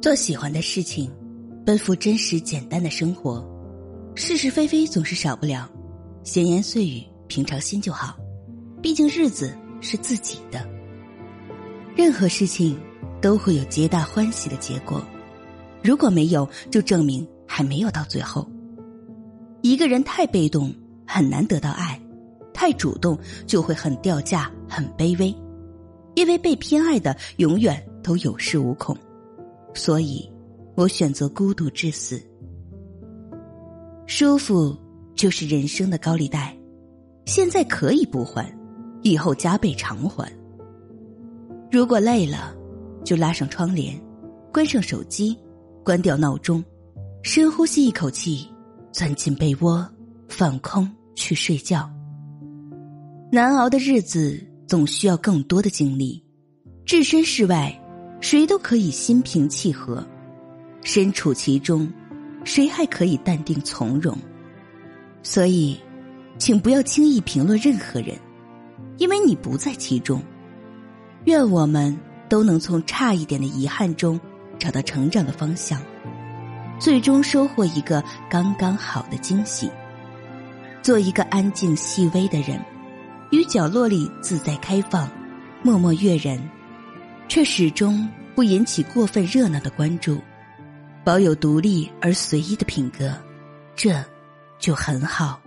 做喜欢的事情，奔赴真实简单的生活，是是非非总是少不了，闲言碎语平常心就好。毕竟日子是自己的，任何事情都会有皆大欢喜的结果。如果没有，就证明还没有到最后。一个人太被动，很难得到爱；太主动，就会很掉价、很卑微。因为被偏爱的永远都有恃无恐。所以，我选择孤独至死。舒服就是人生的高利贷，现在可以不还，以后加倍偿还。如果累了，就拉上窗帘，关上手机，关掉闹钟，深呼吸一口气，钻进被窝，放空去睡觉。难熬的日子总需要更多的精力，置身事外。谁都可以心平气和，身处其中，谁还可以淡定从容？所以，请不要轻易评论任何人，因为你不在其中。愿我们都能从差一点的遗憾中找到成长的方向，最终收获一个刚刚好的惊喜。做一个安静细微的人，于角落里自在开放，默默悦人。却始终不引起过分热闹的关注，保有独立而随意的品格，这就很好。